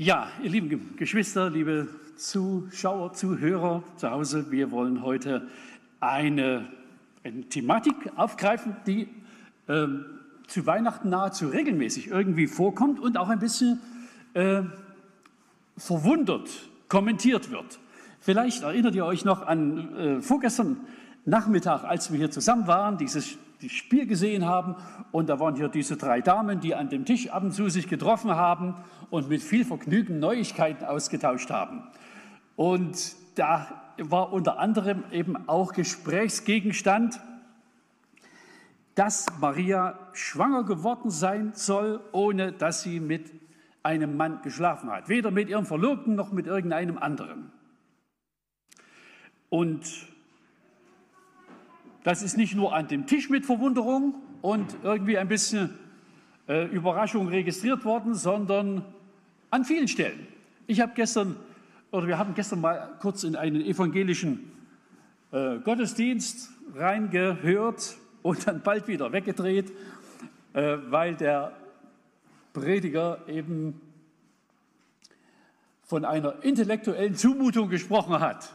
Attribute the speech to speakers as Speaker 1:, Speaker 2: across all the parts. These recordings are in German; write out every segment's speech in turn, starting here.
Speaker 1: Ja, ihr lieben Geschwister, liebe Zuschauer, Zuhörer zu Hause, wir wollen heute eine, eine Thematik aufgreifen, die äh, zu Weihnachten nahezu regelmäßig irgendwie vorkommt und auch ein bisschen äh, verwundert kommentiert wird. Vielleicht erinnert ihr euch noch an äh, vorgestern Nachmittag, als wir hier zusammen waren, dieses das Spiel gesehen haben und da waren hier diese drei Damen, die an dem Tisch ab und zu sich getroffen haben und mit viel Vergnügen Neuigkeiten ausgetauscht haben. Und da war unter anderem eben auch Gesprächsgegenstand, dass Maria schwanger geworden sein soll, ohne dass sie mit einem Mann geschlafen hat. Weder mit ihrem Verlobten noch mit irgendeinem anderen. Und das ist nicht nur an dem Tisch mit Verwunderung und irgendwie ein bisschen äh, Überraschung registriert worden, sondern an vielen Stellen. Ich habe gestern, oder wir haben gestern mal kurz in einen evangelischen äh, Gottesdienst reingehört und dann bald wieder weggedreht, äh, weil der Prediger eben von einer intellektuellen Zumutung gesprochen hat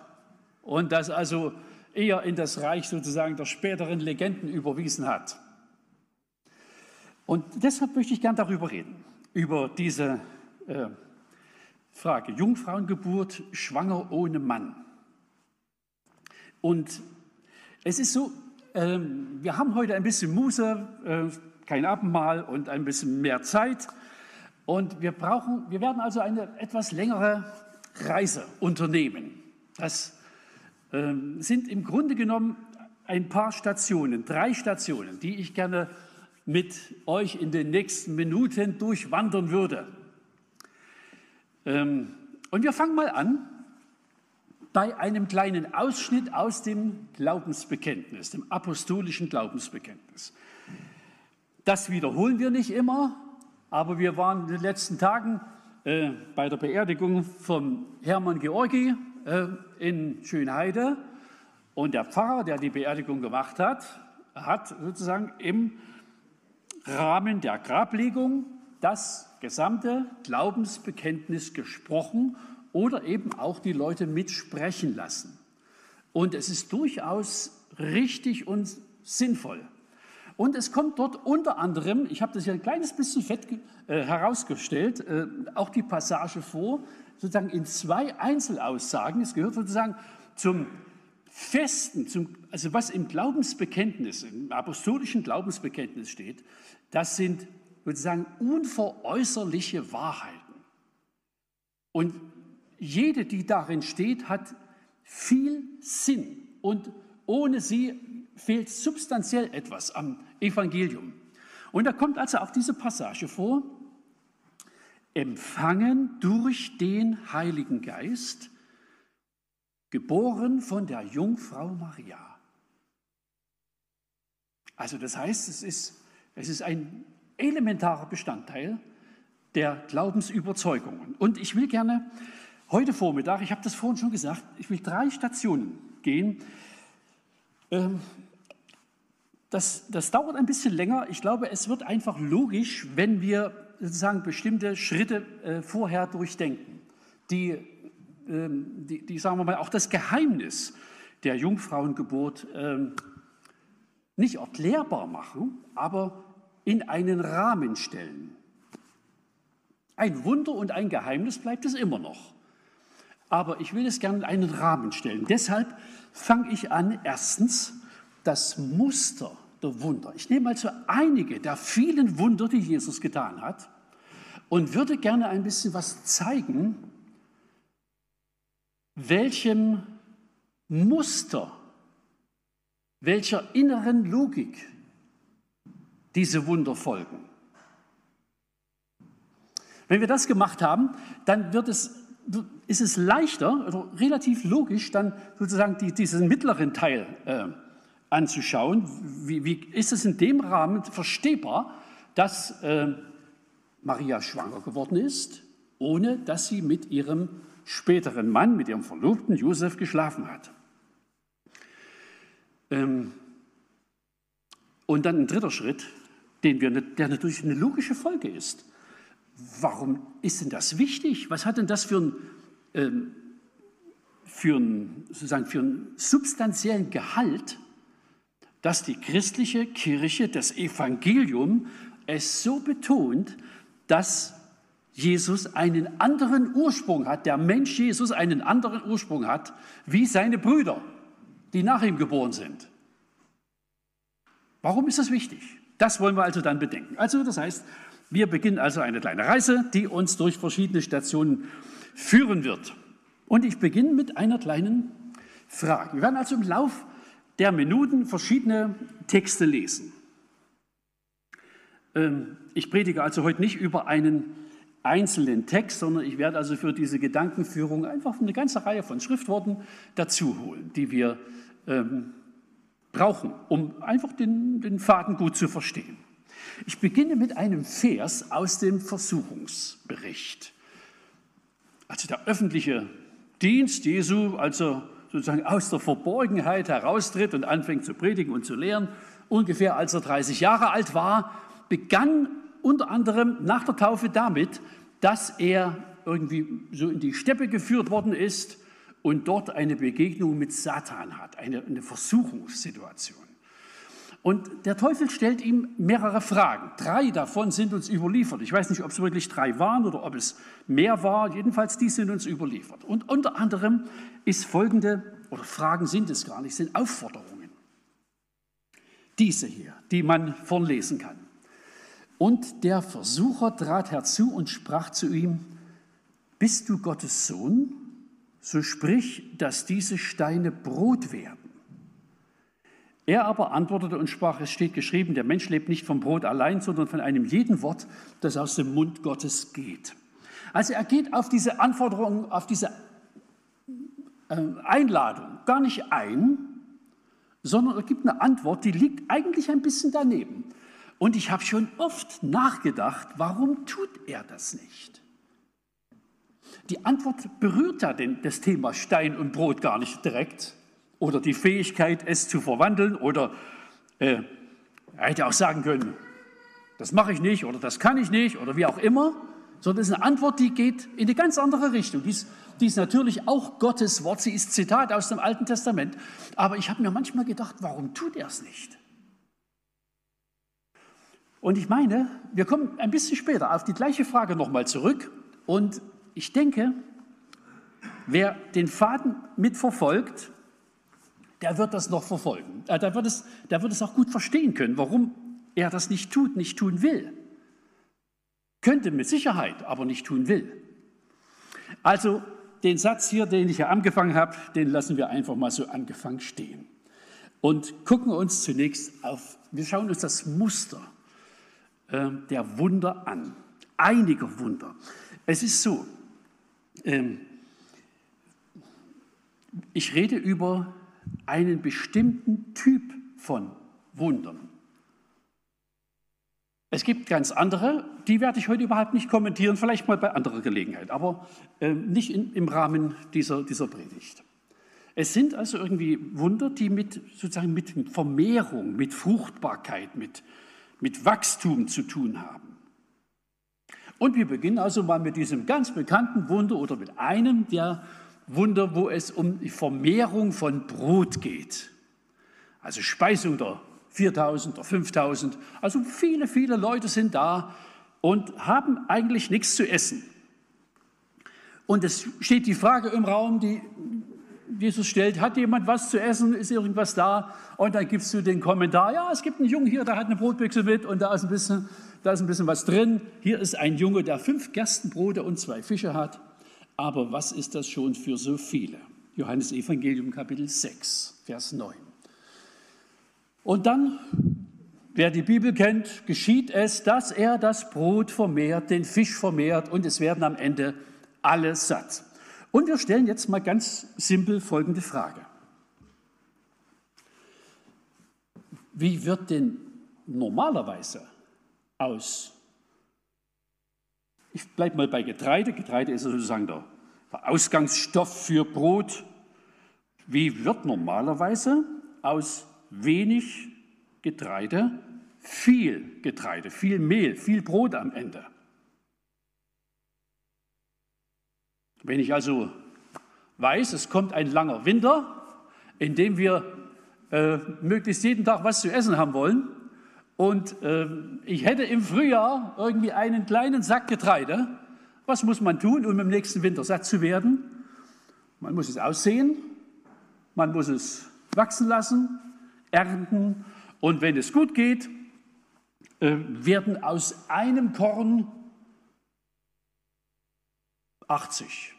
Speaker 1: und das also eher in das Reich sozusagen der späteren Legenden überwiesen hat. Und deshalb möchte ich gern darüber reden, über diese äh, Frage, Jungfrauengeburt, schwanger ohne Mann. Und es ist so, äh, wir haben heute ein bisschen Muße, äh, kein Abendmahl und ein bisschen mehr Zeit. Und wir brauchen, wir werden also eine etwas längere Reise unternehmen. Das sind im Grunde genommen ein paar Stationen, drei Stationen, die ich gerne mit euch in den nächsten Minuten durchwandern würde. Ähm, und wir fangen mal an bei einem kleinen Ausschnitt aus dem Glaubensbekenntnis, dem apostolischen Glaubensbekenntnis. Das wiederholen wir nicht immer, aber wir waren in den letzten Tagen äh, bei der Beerdigung von Hermann Georgi äh, in Schönheide und der Pfarrer, der die Beerdigung gemacht hat, hat sozusagen im Rahmen der Grablegung das gesamte Glaubensbekenntnis gesprochen oder eben auch die Leute mitsprechen lassen. Und es ist durchaus richtig und sinnvoll. Und es kommt dort unter anderem, ich habe das hier ein kleines bisschen fett äh, herausgestellt, äh, auch die Passage vor, sozusagen in zwei Einzelaussagen. Es gehört sozusagen zum Festen, zum, also was im Glaubensbekenntnis, im apostolischen Glaubensbekenntnis steht, das sind sozusagen unveräußerliche Wahrheiten. Und jede, die darin steht, hat viel Sinn und ohne sie fehlt substanziell etwas am Evangelium. Und da kommt also auch diese Passage vor, empfangen durch den Heiligen Geist, geboren von der Jungfrau Maria. Also das heißt, es ist, es ist ein elementarer Bestandteil der Glaubensüberzeugungen. Und ich will gerne heute Vormittag, ich habe das vorhin schon gesagt, ich will drei Stationen gehen. Ähm, das, das dauert ein bisschen länger. Ich glaube, es wird einfach logisch, wenn wir sozusagen bestimmte Schritte äh, vorher durchdenken, die, ähm, die, die, sagen wir mal, auch das Geheimnis der Jungfrauengeburt ähm, nicht erklärbar machen, aber in einen Rahmen stellen. Ein Wunder und ein Geheimnis bleibt es immer noch. Aber ich will es gerne in einen Rahmen stellen. Deshalb fange ich an, erstens das Muster der Wunder. Ich nehme also einige der vielen Wunder, die Jesus getan hat, und würde gerne ein bisschen was zeigen, welchem Muster, welcher inneren Logik diese Wunder folgen. Wenn wir das gemacht haben, dann wird es, ist es leichter oder relativ logisch, dann sozusagen die, diesen mittleren Teil äh, anzuschauen. Wie, wie, ist es in dem Rahmen verstehbar, dass äh, Maria schwanger geworden ist, ohne dass sie mit ihrem späteren Mann, mit ihrem Verlobten Josef geschlafen hat? Ähm, und dann ein dritter Schritt, den wir, der natürlich eine logische Folge ist. warum ist denn das wichtig? Was hat denn das für ein, ähm, für ein, sozusagen für einen substanziellen Gehalt, dass die christliche Kirche, das Evangelium, es so betont, dass Jesus einen anderen Ursprung hat, der Mensch Jesus einen anderen Ursprung hat, wie seine Brüder, die nach ihm geboren sind. Warum ist das wichtig? Das wollen wir also dann bedenken. Also das heißt, wir beginnen also eine kleine Reise, die uns durch verschiedene Stationen führen wird. Und ich beginne mit einer kleinen Frage. Wir werden also im Lauf der Minuten verschiedene Texte lesen. Ähm, ich predige also heute nicht über einen einzelnen Text, sondern ich werde also für diese Gedankenführung einfach eine ganze Reihe von Schriftworten dazu holen, die wir ähm, brauchen, um einfach den, den Faden gut zu verstehen. Ich beginne mit einem Vers aus dem Versuchungsbericht. Also der öffentliche Dienst Jesu, als er sozusagen aus der Verborgenheit heraustritt und anfängt zu predigen und zu lehren, ungefähr als er 30 Jahre alt war, begann unter anderem nach der Taufe damit, dass er irgendwie so in die Steppe geführt worden ist und dort eine Begegnung mit Satan hat, eine, eine Versuchungssituation. Und der Teufel stellt ihm mehrere Fragen. Drei davon sind uns überliefert. Ich weiß nicht, ob es wirklich drei waren oder ob es mehr war. Jedenfalls, die sind uns überliefert. Und unter anderem ist folgende, oder Fragen sind es gar nicht, sind Aufforderungen. Diese hier, die man vorlesen kann. Und der Versucher trat herzu und sprach zu ihm, bist du Gottes Sohn? So sprich, dass diese Steine Brot werden. Er aber antwortete und sprach, es steht geschrieben, der Mensch lebt nicht vom Brot allein, sondern von einem jeden Wort, das aus dem Mund Gottes geht. Also er geht auf diese Anforderung, auf diese äh, Einladung gar nicht ein, sondern er gibt eine Antwort, die liegt eigentlich ein bisschen daneben. Und ich habe schon oft nachgedacht, warum tut er das nicht? Die Antwort berührt ja das Thema Stein und Brot gar nicht direkt oder die Fähigkeit, es zu verwandeln oder äh, er hätte auch sagen können, das mache ich nicht oder das kann ich nicht oder wie auch immer, sondern es ist eine Antwort, die geht in eine ganz andere Richtung. Die ist, die ist natürlich auch Gottes Wort, sie ist Zitat aus dem Alten Testament. Aber ich habe mir manchmal gedacht, warum tut er es nicht? Und ich meine, wir kommen ein bisschen später auf die gleiche Frage nochmal zurück. Und ich denke, wer den Faden mitverfolgt, der wird das noch verfolgen. Äh, der, wird es, der wird es auch gut verstehen können, warum er das nicht tut, nicht tun will. Könnte mit Sicherheit, aber nicht tun will. Also den Satz hier, den ich ja angefangen habe, den lassen wir einfach mal so angefangen stehen. Und gucken uns zunächst auf, wir schauen uns das Muster äh, der Wunder an. Einige Wunder. Es ist so, ähm, ich rede über einen bestimmten Typ von Wundern. Es gibt ganz andere, die werde ich heute überhaupt nicht kommentieren, vielleicht mal bei anderer Gelegenheit, aber äh, nicht in, im Rahmen dieser, dieser Predigt. Es sind also irgendwie Wunder, die mit, sozusagen mit Vermehrung, mit Fruchtbarkeit, mit, mit Wachstum zu tun haben. Und wir beginnen also mal mit diesem ganz bekannten Wunder oder mit einem der Wunder, wo es um die Vermehrung von Brot geht. Also Speisung der 4000 oder 5000. Also viele, viele Leute sind da und haben eigentlich nichts zu essen. Und es steht die Frage im Raum, die Jesus stellt, hat jemand was zu essen, ist irgendwas da? Und dann gibst du den Kommentar, ja, es gibt einen Jungen hier, der hat eine Brotbüchse mit und da ist ein bisschen, da ist ein bisschen was drin. Hier ist ein Junge, der fünf Gerstenbrote und zwei Fische hat. Aber was ist das schon für so viele? Johannes Evangelium Kapitel 6, Vers 9. Und dann, wer die Bibel kennt, geschieht es, dass er das Brot vermehrt, den Fisch vermehrt und es werden am Ende alle satt. Und wir stellen jetzt mal ganz simpel folgende Frage. Wie wird denn normalerweise aus ich bleibe mal bei Getreide. Getreide ist sozusagen der, Ausgangsstoff für Brot. Wie wird normalerweise aus wenig Getreide viel Getreide, viel Mehl, viel Brot am Ende? Wenn ich also weiß, es kommt ein langer Winter, in dem wir äh, möglichst jeden Tag was zu essen haben wollen, und äh, ich hätte im Frühjahr irgendwie einen kleinen Sack Getreide, was muss man tun, um im nächsten Winter satt zu werden? Man muss es aussehen, man muss es wachsen lassen, ernten und wenn es gut geht, äh, werden aus einem Korn 80.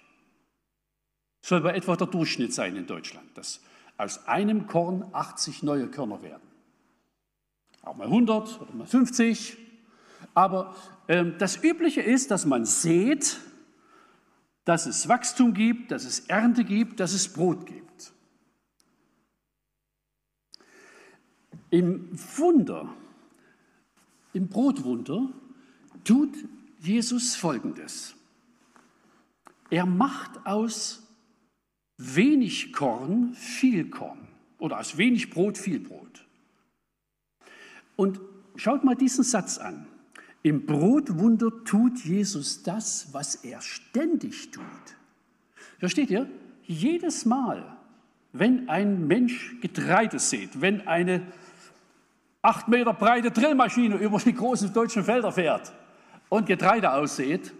Speaker 1: Soll bei etwa der Durchschnitt sein in Deutschland, dass aus einem Korn 80 neue Körner werden. Auch mal 100 oder mal 50. Aber ähm, das Übliche ist, dass man sieht, dass es Wachstum gibt, dass es Ernte gibt, dass es Brot gibt. Im Wunder, im Brotwunder, tut Jesus Folgendes. Er macht aus wenig Korn viel Korn oder aus wenig Brot viel Brot. Und schaut mal diesen Satz an. Im Brotwunder tut Jesus das, was er ständig tut. Versteht ihr? Jedes Mal, wenn ein Mensch Getreide sieht, wenn eine acht Meter breite Drillmaschine über die großen deutschen Felder fährt und Getreide aussät,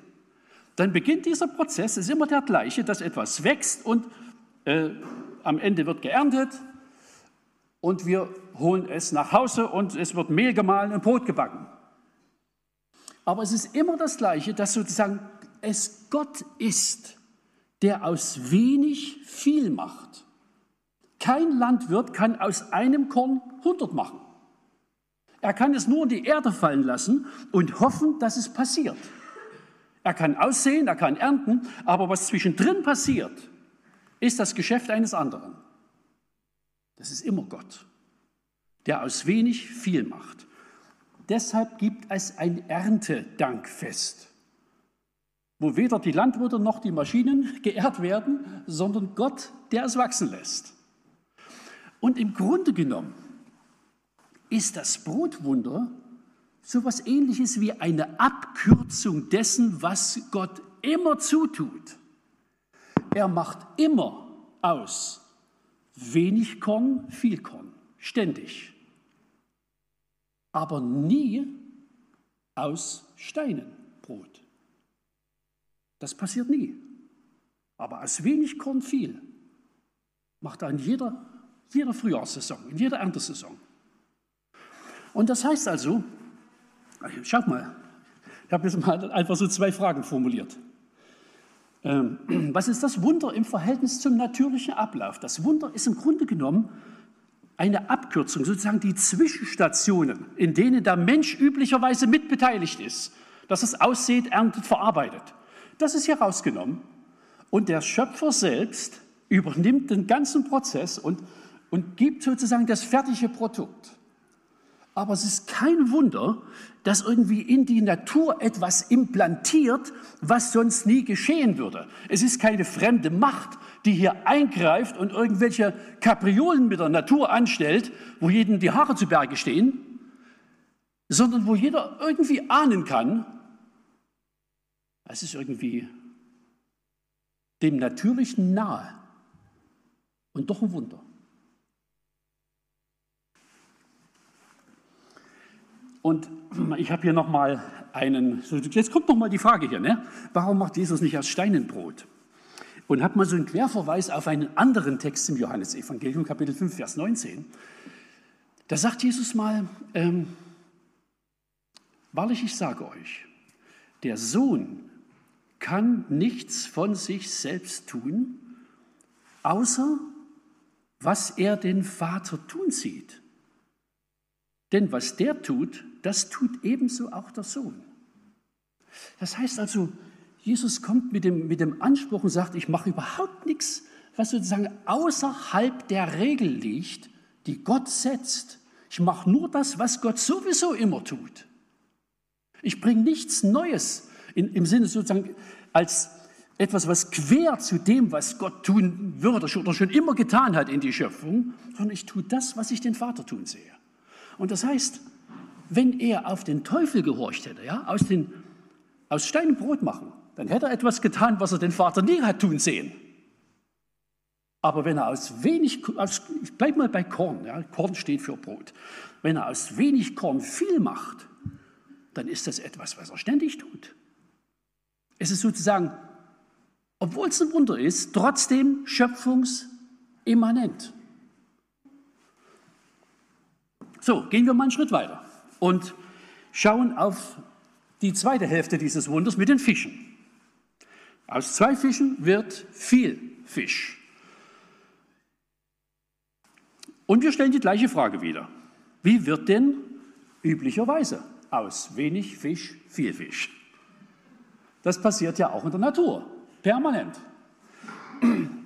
Speaker 1: dann beginnt dieser Prozess, es ist immer der gleiche, dass etwas wächst und äh, am Ende wird geerntet und wir holen es nach Hause und es wird Mehl gemahlen und Brot gebacken. Aber es ist immer das Gleiche, dass sozusagen es Gott ist, der aus wenig viel macht. Kein Landwirt kann aus einem Korn 100 machen. Er kann es nur in die Erde fallen lassen und hoffen, dass es passiert. Er kann aussehen, er kann ernten, aber was zwischendrin passiert, ist das Geschäft eines anderen. Das ist immer Gott, der aus wenig viel macht. Deshalb gibt es ein Erntedankfest, wo weder die Landwirte noch die Maschinen geehrt werden, sondern Gott, der es wachsen lässt. Und im Grunde genommen ist das Brotwunder so etwas Ähnliches wie eine Abkürzung dessen, was Gott immer zutut. Er macht immer aus wenig Korn, viel Korn, ständig. Aber nie aus Steinen Brot. Das passiert nie. Aber aus wenig Korn viel macht er in jeder, jeder Frühjahrssaison, in jeder Erntesaison. Und das heißt also, schaut mal, ich habe jetzt mal einfach so zwei Fragen formuliert. Ähm, was ist das Wunder im Verhältnis zum natürlichen Ablauf? Das Wunder ist im Grunde genommen eine Abkürzung, sozusagen die Zwischenstationen, in denen der Mensch üblicherweise mitbeteiligt ist, dass es aussieht, erntet, verarbeitet. Das ist hier rausgenommen. Und der Schöpfer selbst übernimmt den ganzen Prozess und, und gibt sozusagen das fertige Produkt. Aber es ist kein Wunder, dass irgendwie in die Natur etwas implantiert, was sonst nie geschehen würde. Es ist keine fremde Macht, die hier eingreift und irgendwelche Kapriolen mit der Natur anstellt, wo jedem die Haare zu Berge stehen, sondern wo jeder irgendwie ahnen kann, es ist irgendwie dem Natürlichen nahe und doch ein Wunder. Und ich habe hier nochmal einen, jetzt kommt nochmal die Frage hier, ne? warum macht Jesus nicht aus Steinen Brot? Und habe mal so einen Querverweis auf einen anderen Text im Johannesevangelium, Kapitel 5, Vers 19. Da sagt Jesus mal, ähm, wahrlich, ich sage euch, der Sohn kann nichts von sich selbst tun, außer was er den Vater tun sieht. Denn was der tut, das tut ebenso auch der Sohn. Das heißt also, Jesus kommt mit dem, mit dem Anspruch und sagt, ich mache überhaupt nichts, was sozusagen außerhalb der Regel liegt, die Gott setzt. Ich mache nur das, was Gott sowieso immer tut. Ich bringe nichts Neues in, im Sinne sozusagen als etwas, was quer zu dem, was Gott tun würde oder schon immer getan hat in die Schöpfung, sondern ich tue das, was ich den Vater tun sehe. Und das heißt, wenn er auf den Teufel gehorcht hätte, ja, aus, den, aus Stein Brot machen, dann hätte er etwas getan, was er den Vater nie hat tun sehen. Aber wenn er aus wenig, aus, ich bleibe mal bei Korn, ja, Korn steht für Brot. Wenn er aus wenig Korn viel macht, dann ist das etwas, was er ständig tut. Es ist sozusagen, obwohl es ein Wunder ist, trotzdem schöpfungsimmanent. So, gehen wir mal einen Schritt weiter und schauen auf die zweite Hälfte dieses Wunders mit den Fischen. Aus zwei Fischen wird viel Fisch. Und wir stellen die gleiche Frage wieder. Wie wird denn üblicherweise aus wenig Fisch viel Fisch? Das passiert ja auch in der Natur, permanent.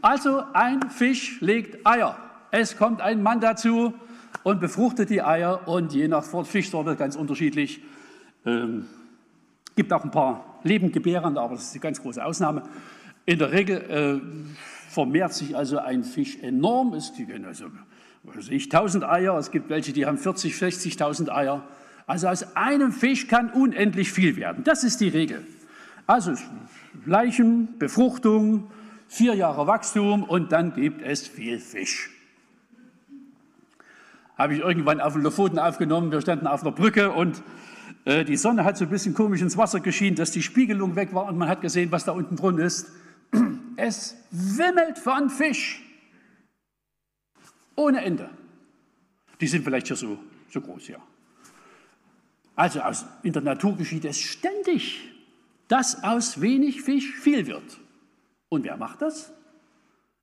Speaker 1: Also ein Fisch legt Eier. Es kommt ein Mann dazu und befruchtet die Eier und je nach Fischsorte ganz unterschiedlich. Ähm, gibt auch ein paar Lebendgebärende, aber das ist die ganz große Ausnahme. In der Regel äh, vermehrt sich also ein Fisch enorm. Es gibt also was ich, 1000 Eier, es gibt welche, die haben 40, 60.000 Eier. Also aus einem Fisch kann unendlich viel werden. Das ist die Regel. Also Leichen, Befruchtung, vier Jahre Wachstum und dann gibt es viel Fisch. Habe ich irgendwann auf den Lofoten aufgenommen. Wir standen auf einer Brücke und äh, die Sonne hat so ein bisschen komisch ins Wasser geschienen, dass die Spiegelung weg war und man hat gesehen, was da unten drin ist. Es wimmelt von Fisch. Ohne Ende. Die sind vielleicht hier so, so groß, ja. Also aus, in der Natur geschieht es ständig, dass aus wenig Fisch viel wird. Und wer macht das?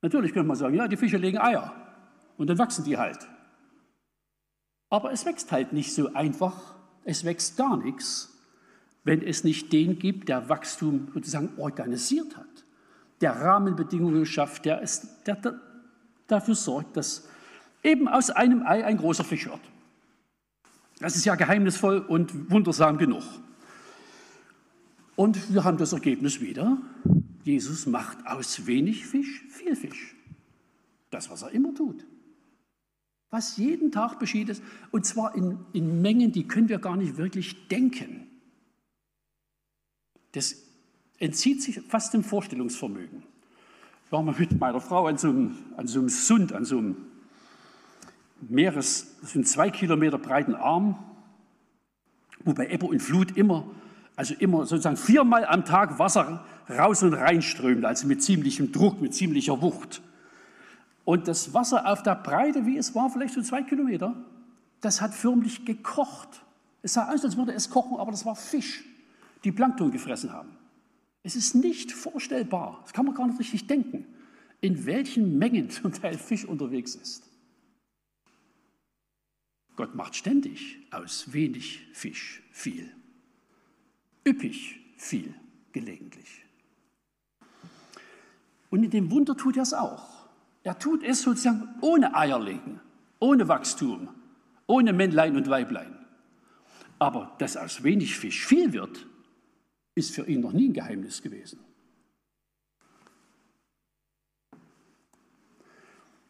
Speaker 1: Natürlich könnte man sagen, ja, die Fische legen Eier und dann wachsen die halt. Aber es wächst halt nicht so einfach, es wächst gar nichts, wenn es nicht den gibt, der Wachstum sozusagen organisiert hat, der Rahmenbedingungen schafft, der, es, der, der dafür sorgt, dass eben aus einem Ei ein großer Fisch wird. Das ist ja geheimnisvoll und wundersam genug. Und wir haben das Ergebnis wieder. Jesus macht aus wenig Fisch viel Fisch. Das, was er immer tut. Was jeden Tag geschieht ist, und zwar in, in Mengen, die können wir gar nicht wirklich denken. Das entzieht sich fast dem Vorstellungsvermögen. Ich war mal mit meiner Frau an so einem, an so einem Sund, an so einem Meeres, das sind zwei Kilometer breiten Arm, wo bei Ebbe und Flut immer, also immer sozusagen viermal am Tag Wasser raus und rein strömt, also mit ziemlichem Druck, mit ziemlicher Wucht. Und das Wasser auf der Breite, wie es war, vielleicht so zwei Kilometer, das hat förmlich gekocht. Es sah aus, als würde es kochen, aber das war Fisch, die Plankton gefressen haben. Es ist nicht vorstellbar, das kann man gar nicht richtig denken, in welchen Mengen zum Teil Fisch unterwegs ist. Gott macht ständig aus wenig Fisch viel. Üppig viel gelegentlich. Und in dem Wunder tut er es auch. Er tut es sozusagen ohne Eierlegen, ohne Wachstum, ohne Männlein und Weiblein. Aber dass aus wenig Fisch viel wird, ist für ihn noch nie ein Geheimnis gewesen.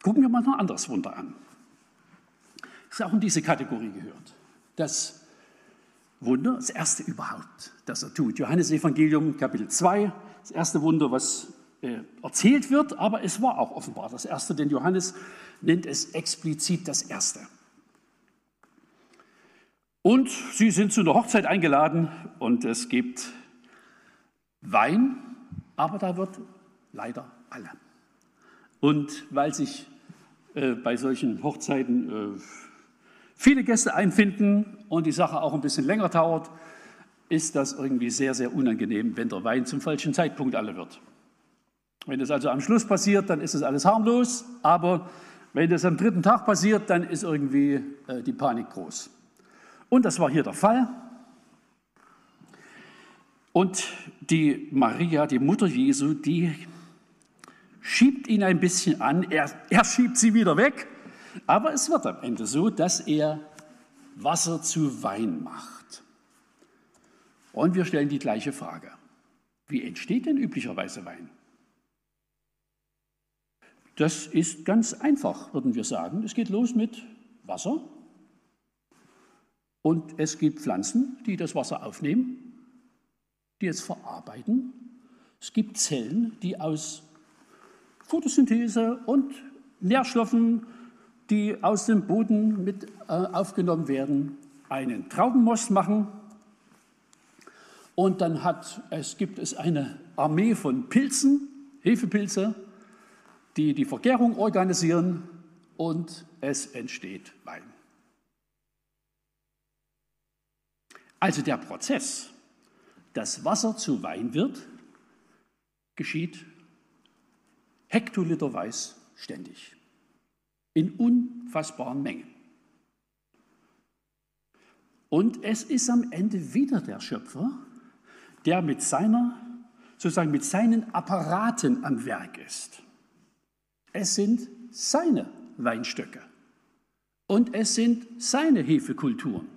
Speaker 1: Gucken wir mal noch ein anderes Wunder an das auch in diese Kategorie gehört. Das Wunder, das erste überhaupt, das er tut. Johannes Evangelium Kapitel 2, das erste Wunder, was erzählt wird, aber es war auch offenbar das erste, denn Johannes nennt es explizit das erste. Und sie sind zu einer Hochzeit eingeladen und es gibt Wein, aber da wird leider alle. Und weil sich äh, bei solchen Hochzeiten äh, viele Gäste einfinden und die Sache auch ein bisschen länger dauert, ist das irgendwie sehr, sehr unangenehm, wenn der Wein zum falschen Zeitpunkt alle wird. Wenn das also am Schluss passiert, dann ist es alles harmlos, aber wenn das am dritten Tag passiert, dann ist irgendwie äh, die Panik groß. Und das war hier der Fall. Und die Maria, die Mutter Jesu, die schiebt ihn ein bisschen an, er, er schiebt sie wieder weg aber es wird am Ende so, dass er Wasser zu Wein macht. Und wir stellen die gleiche Frage. Wie entsteht denn üblicherweise Wein? Das ist ganz einfach, würden wir sagen. Es geht los mit Wasser und es gibt Pflanzen, die das Wasser aufnehmen, die es verarbeiten Es gibt Zellen, die aus Photosynthese und Nährstoffen, die aus dem Boden mit äh, aufgenommen werden, einen Traubenmost machen. Und dann hat, es gibt es eine Armee von Pilzen, Hefepilze, die die Vergärung organisieren und es entsteht Wein. Also der Prozess, dass Wasser zu Wein wird, geschieht hektoliterweise ständig in unfassbaren Mengen. Und es ist am Ende wieder der Schöpfer, der mit seiner, sozusagen mit seinen Apparaten am Werk ist. Es sind seine Weinstöcke und es sind seine Hefekulturen.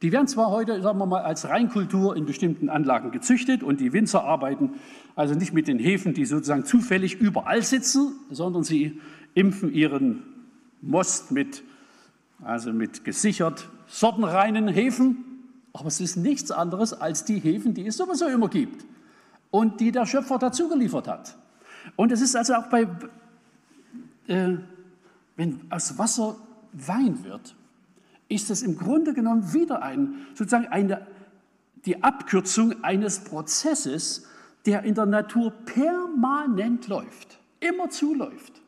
Speaker 1: Die werden zwar heute, sagen wir mal, als Reinkultur in bestimmten Anlagen gezüchtet und die Winzer arbeiten also nicht mit den Hefen, die sozusagen zufällig überall sitzen, sondern sie impfen ihren Most mit, also mit gesichert sortenreinen Hefen. Aber es ist nichts anderes als die Hefen, die es sowieso immer gibt und die der Schöpfer dazu geliefert hat. Und es ist also auch bei, äh, wenn aus Wasser Wein wird, ist es im Grunde genommen wieder ein, sozusagen eine, die Abkürzung eines Prozesses, der in der Natur permanent läuft, immer zuläuft.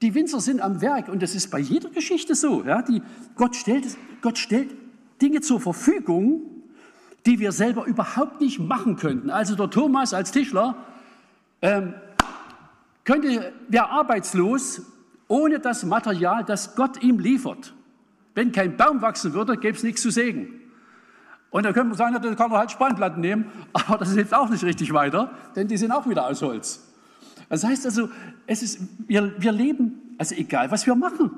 Speaker 1: Die Winzer sind am Werk und das ist bei jeder Geschichte so. Ja, die, Gott, stellt, Gott stellt Dinge zur Verfügung, die wir selber überhaupt nicht machen könnten. Also der Thomas als Tischler ähm, könnte, wäre arbeitslos ohne das Material, das Gott ihm liefert. Wenn kein Baum wachsen würde, gäbe es nichts zu sägen. Und dann könnte man sagen, dann kann man halt Spannplatten nehmen, aber das hilft auch nicht richtig weiter, denn die sind auch wieder aus Holz. Das heißt also, es ist, wir, wir leben, also egal was wir machen,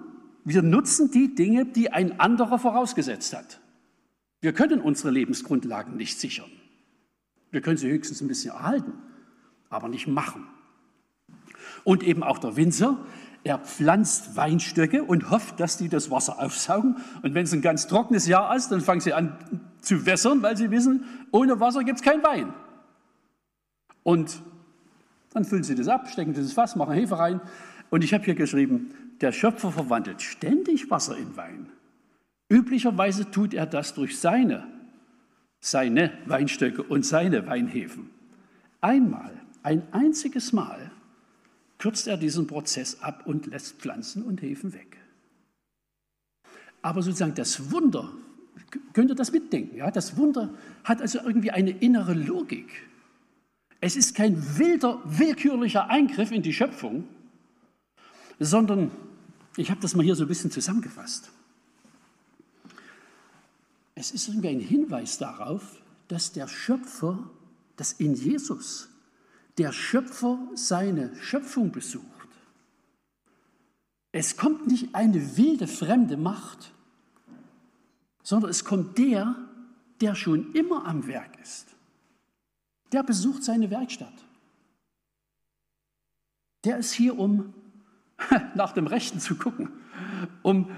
Speaker 1: wir nutzen die Dinge, die ein anderer vorausgesetzt hat. Wir können unsere Lebensgrundlagen nicht sichern. Wir können sie höchstens ein bisschen erhalten, aber nicht machen. Und eben auch der Winzer, er pflanzt Weinstöcke und hofft, dass die das Wasser aufsaugen. Und wenn es ein ganz trockenes Jahr ist, dann fangen sie an zu wässern, weil sie wissen, ohne Wasser gibt es keinen Wein. Und dann füllen sie das ab, stecken dieses Fass, machen Hefe rein. Und ich habe hier geschrieben, der Schöpfer verwandelt ständig Wasser in Wein. Üblicherweise tut er das durch seine, seine Weinstöcke und seine Weinhefen. Einmal, ein einziges Mal kürzt er diesen Prozess ab und lässt Pflanzen und Hefen weg. Aber sozusagen das Wunder, könnt ihr das mitdenken? Ja? Das Wunder hat also irgendwie eine innere Logik. Es ist kein wilder, willkürlicher Eingriff in die Schöpfung, sondern, ich habe das mal hier so ein bisschen zusammengefasst. Es ist irgendwie ein Hinweis darauf, dass der Schöpfer, dass in Jesus der Schöpfer seine Schöpfung besucht. Es kommt nicht eine wilde fremde Macht, sondern es kommt der, der schon immer am Werk ist. Der besucht seine Werkstatt. Der ist hier, um nach dem Rechten zu gucken, um,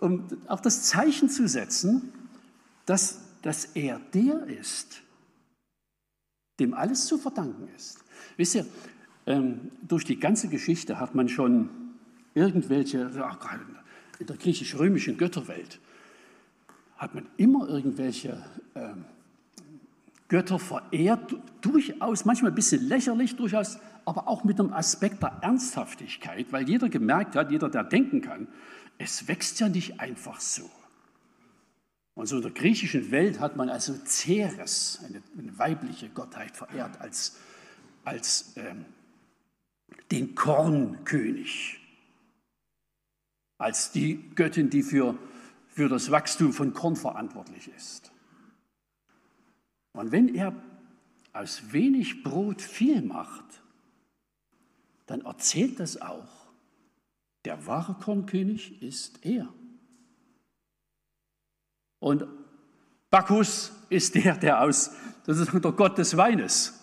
Speaker 1: um auch das Zeichen zu setzen, dass, dass er der ist, dem alles zu verdanken ist. Wisst ihr, ähm, durch die ganze Geschichte hat man schon irgendwelche, in der griechisch-römischen Götterwelt, hat man immer irgendwelche ähm, Götter verehrt, durchaus, manchmal ein bisschen lächerlich, durchaus, aber auch mit einem Aspekt der Ernsthaftigkeit, weil jeder gemerkt hat, jeder, der denken kann, es wächst ja nicht einfach so. Und so in der griechischen Welt hat man also Ceres, eine, eine weibliche Gottheit, verehrt als als ähm, den Kornkönig, als die Göttin, die für, für das Wachstum von Korn verantwortlich ist. Und wenn er aus wenig Brot viel macht, dann erzählt das auch, der wahre Kornkönig ist er. Und Bacchus ist der, der aus, das ist der Gott des Weines.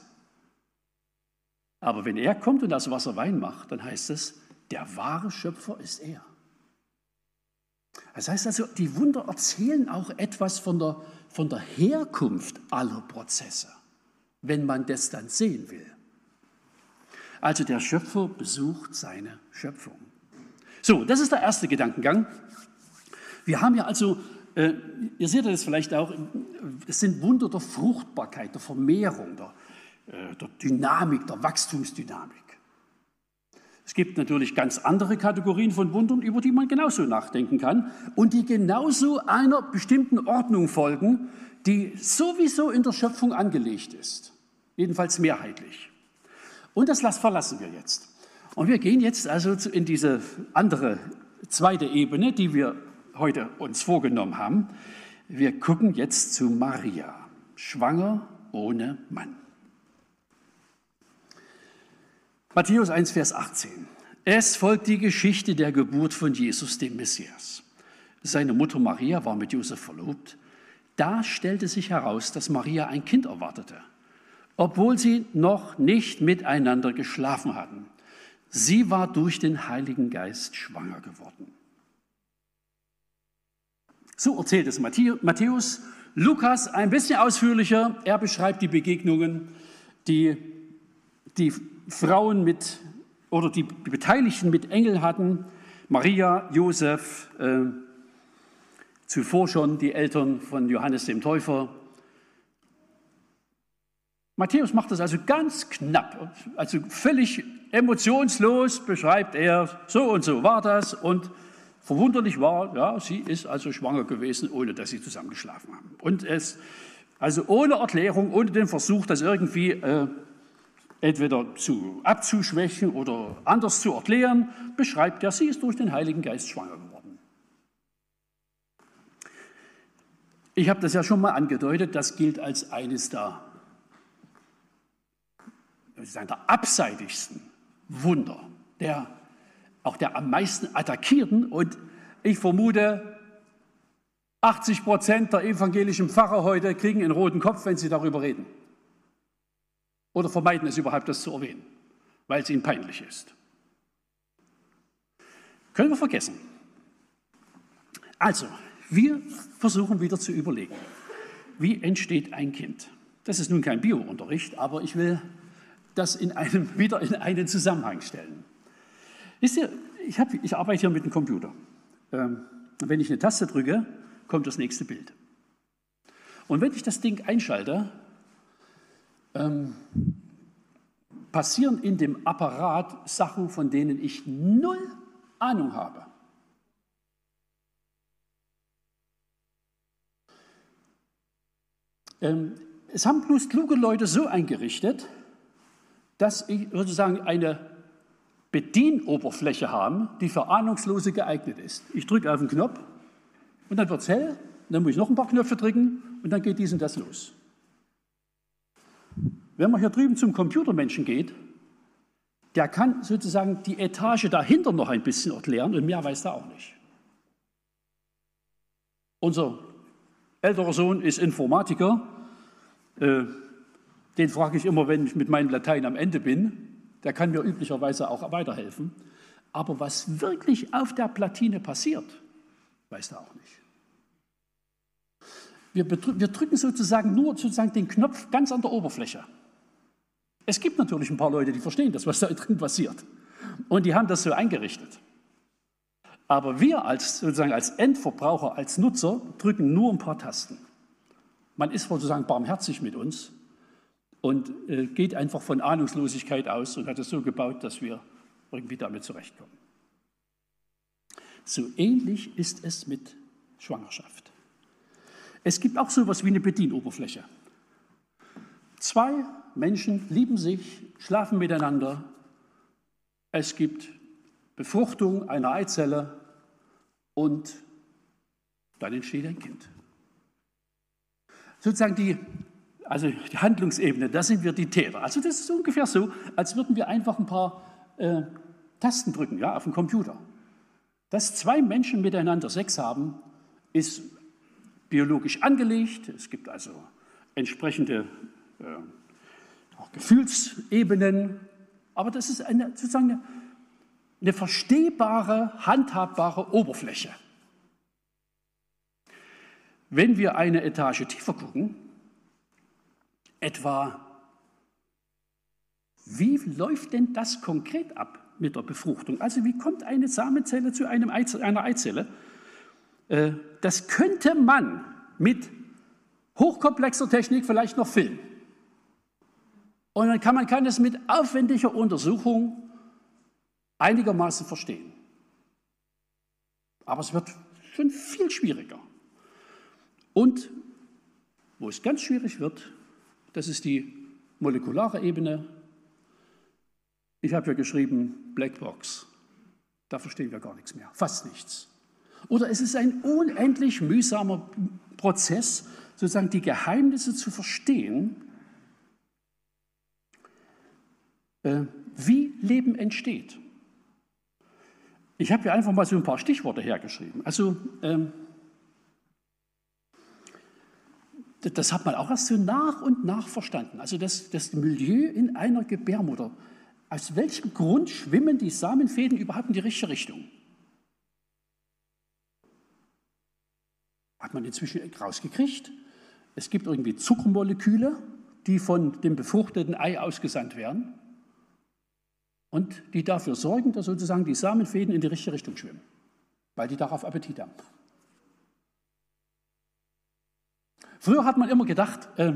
Speaker 1: Aber wenn er kommt und das Wasser Wein macht, dann heißt es, der wahre Schöpfer ist er. Das heißt also, die Wunder erzählen auch etwas von der, von der Herkunft aller Prozesse. wenn man das dann sehen will. Also der Schöpfer besucht seine Schöpfung. So, das ist der erste Gedankengang. Wir haben ja also, äh, ihr seht das vielleicht auch, es sind Wunder der Fruchtbarkeit, der Vermehrung, der, der Dynamik, der Wachstumsdynamik. Es gibt natürlich ganz andere Kategorien von Wundern, über die man genauso nachdenken kann und die genauso einer bestimmten Ordnung folgen, die sowieso in der Schöpfung angelegt ist, jedenfalls mehrheitlich. Und das verlassen wir jetzt. Und wir gehen jetzt also in diese andere zweite Ebene, die wir heute uns vorgenommen haben. Wir gucken jetzt zu Maria, schwanger ohne Mann. Matthäus 1, Vers 18. Es folgt die Geschichte der Geburt von Jesus, dem Messias. Seine Mutter Maria war mit Josef verlobt. Da stellte sich heraus, dass Maria ein Kind erwartete, obwohl sie noch nicht miteinander geschlafen hatten. Sie war durch den Heiligen Geist schwanger geworden. So erzählt es Matthäus. Lukas ein bisschen ausführlicher. Er beschreibt die Begegnungen, die die Frauen mit oder die, Beteiligten mit Engeln hatten, Maria, Josef, äh, zuvor schon die Eltern von Johannes dem Täufer. Matthäus macht das also ganz knapp, also völlig emotionslos beschreibt er, so und so war das und verwunderlich war, ja, sie ist also schwanger gewesen, ohne dass sie zusammengeschlafen haben. Und es, also ohne Erklärung, ohne den Versuch, das irgendwie äh, entweder zu, abzuschwächen oder anders zu erklären, beschreibt er, sie ist durch den Heiligen Geist schwanger geworden. Ich habe das ja schon mal angedeutet, das gilt als eines der, der abseitigsten Wunder, der, auch der am meisten attackierten und ich vermute, 80 Prozent der evangelischen Pfarrer heute kriegen einen roten Kopf, wenn sie darüber reden oder vermeiden es überhaupt, das zu erwähnen, weil es ihnen peinlich ist. Können wir vergessen. Also, wir versuchen wieder zu überlegen, wie entsteht ein Kind? Das ist nun kein Biounterricht, aber ich will das in einem, wieder in einen Zusammenhang stellen. Wisst ihr, ich, hab, ich arbeite hier mit dem Computer. Ähm, wenn ich eine Taste drücke, kommt das nächste Bild. Und wenn ich das Ding einschalte, ähm, passieren in dem Apparat Sachen, von denen ich null Ahnung habe. Ähm, es haben bloß kluge Leute so eingerichtet, dass ich sozusagen eine Bedienoberfläche haben, die für Ahnungslose geeignet ist. Ich drücke auf den Knopf und dann wird es hell, dann muss ich noch ein paar Knöpfe drücken und dann geht dies und das los. Wenn man hier drüben zum Computermenschen geht, der kann sozusagen die Etage dahinter noch ein bisschen erklären und mehr weiß er auch nicht. Unser älterer Sohn ist Informatiker. Äh, den frage ich immer, wenn ich mit meinem Latein am Ende bin. Der kann mir üblicherweise auch weiterhelfen. Aber was wirklich auf der Platine passiert, weiß er auch nicht. Wir, wir drücken sozusagen nur sozusagen den Knopf ganz an der Oberfläche. Es gibt natürlich ein paar Leute, die verstehen das, was da drin passiert. Und die haben das so eingerichtet. Aber wir als, sozusagen als Endverbraucher, als Nutzer drücken nur ein paar Tasten. Man ist sozusagen barmherzig mit uns und äh, geht einfach von Ahnungslosigkeit aus und hat es so gebaut, dass wir irgendwie damit zurechtkommen. So ähnlich ist es mit Schwangerschaft. Es gibt auch so etwas wie eine Bedienoberfläche. Zwei Menschen lieben sich, schlafen miteinander. Es gibt Befruchtung einer Eizelle und dann entsteht ein Kind. Sozusagen die, also die Handlungsebene, da sind wir die Täter. Also das ist ungefähr so, als würden wir einfach ein paar äh, Tasten drücken ja, auf dem Computer. Dass zwei Menschen miteinander Sex haben, ist biologisch angelegt. Es gibt also entsprechende äh, auch Gefühlsebenen, aber das ist eine, sozusagen eine, verstehbare, handhabbare Oberfläche. Wenn wir eine Etage tiefer gucken, etwa Wie läuft denn das konkret ab mit der Befruchtung? Also wie kommt eine Samenzelle zu einem Eizelle, einer Eizelle? Äh, das könnte man mit hochkomplexer Technik vielleicht noch filmen. Und dann kann man kann es mit aufwendiger Untersuchung einigermaßen verstehen. Aber es wird schon viel schwieriger. Und wo es ganz schwierig wird, das ist die molekulare Ebene. Ich habe ja geschrieben Blackbox. Da verstehen wir gar nichts mehr, fast nichts. Oder es ist ein unendlich mühsamer Prozess, sozusagen die Geheimnisse zu verstehen, äh, wie Leben entsteht. Ich habe hier einfach mal so ein paar Stichworte hergeschrieben. Also, ähm, das hat man auch erst so nach und nach verstanden. Also das, das Milieu in einer Gebärmutter. Aus welchem Grund schwimmen die Samenfäden überhaupt in die richtige Richtung? Hat man inzwischen rausgekriegt. Es gibt irgendwie Zuckermoleküle, die von dem befruchteten Ei ausgesandt werden und die dafür sorgen, dass sozusagen die Samenfäden in die richtige Richtung schwimmen, weil die darauf Appetit haben. Früher hat man immer gedacht, äh,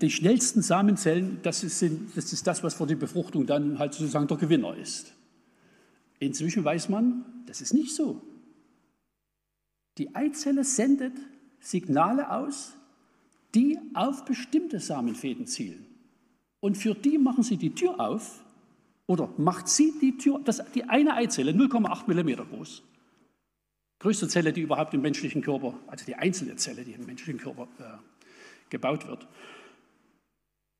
Speaker 1: die schnellsten Samenzellen, das ist, das ist das, was für die Befruchtung dann halt sozusagen der Gewinner ist. Inzwischen weiß man, das ist nicht so. Die Eizelle sendet Signale aus, die auf bestimmte Samenfäden zielen. Und für die machen sie die Tür auf oder macht sie die Tür, das, die eine Eizelle, 0,8 mm groß, größte Zelle, die überhaupt im menschlichen Körper, also die einzelne Zelle, die im menschlichen Körper äh, gebaut wird,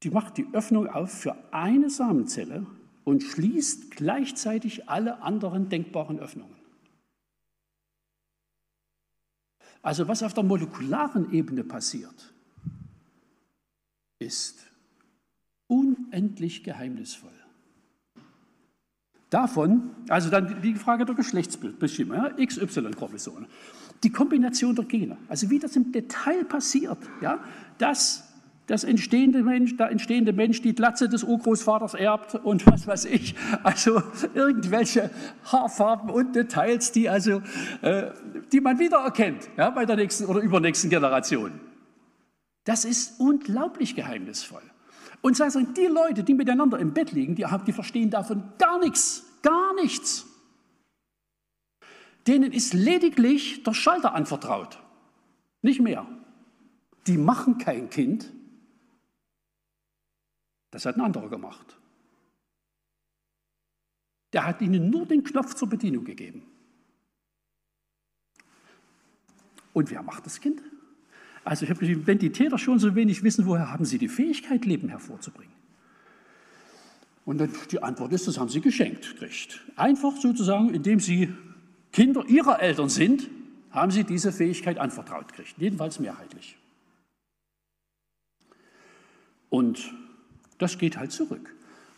Speaker 1: die macht die Öffnung auf für eine Samenzelle und schließt gleichzeitig alle anderen denkbaren Öffnungen. Also was auf der molekularen Ebene passiert, ist unendlich geheimnisvoll. Davon, also dann die Frage der Geschlechtsbestimmung, ja, XY-Chromosome, die Kombination der Gene, also wie das im Detail passiert, ja, dass das entstehende Mensch, der entstehende Mensch die Glatze des Urgroßvaters erbt und was weiß ich, also irgendwelche Haarfarben und Details, die also, äh, die man wiedererkennt, ja, bei der nächsten oder übernächsten Generation. Das ist unglaublich geheimnisvoll. Und sagen, die Leute, die miteinander im Bett liegen, die, die verstehen davon gar nichts, gar nichts. Denen ist lediglich der Schalter anvertraut, nicht mehr. Die machen kein Kind, das hat ein anderer gemacht. Der hat ihnen nur den Knopf zur Bedienung gegeben. Und wer macht das Kind? Also ich habe geschrieben, wenn die Täter schon so wenig wissen, woher haben sie die Fähigkeit, Leben hervorzubringen? Und dann die Antwort ist, das haben sie geschenkt gekriegt. Einfach sozusagen, indem sie Kinder ihrer Eltern sind, haben sie diese Fähigkeit anvertraut gekriegt. Jedenfalls mehrheitlich. Und das geht halt zurück.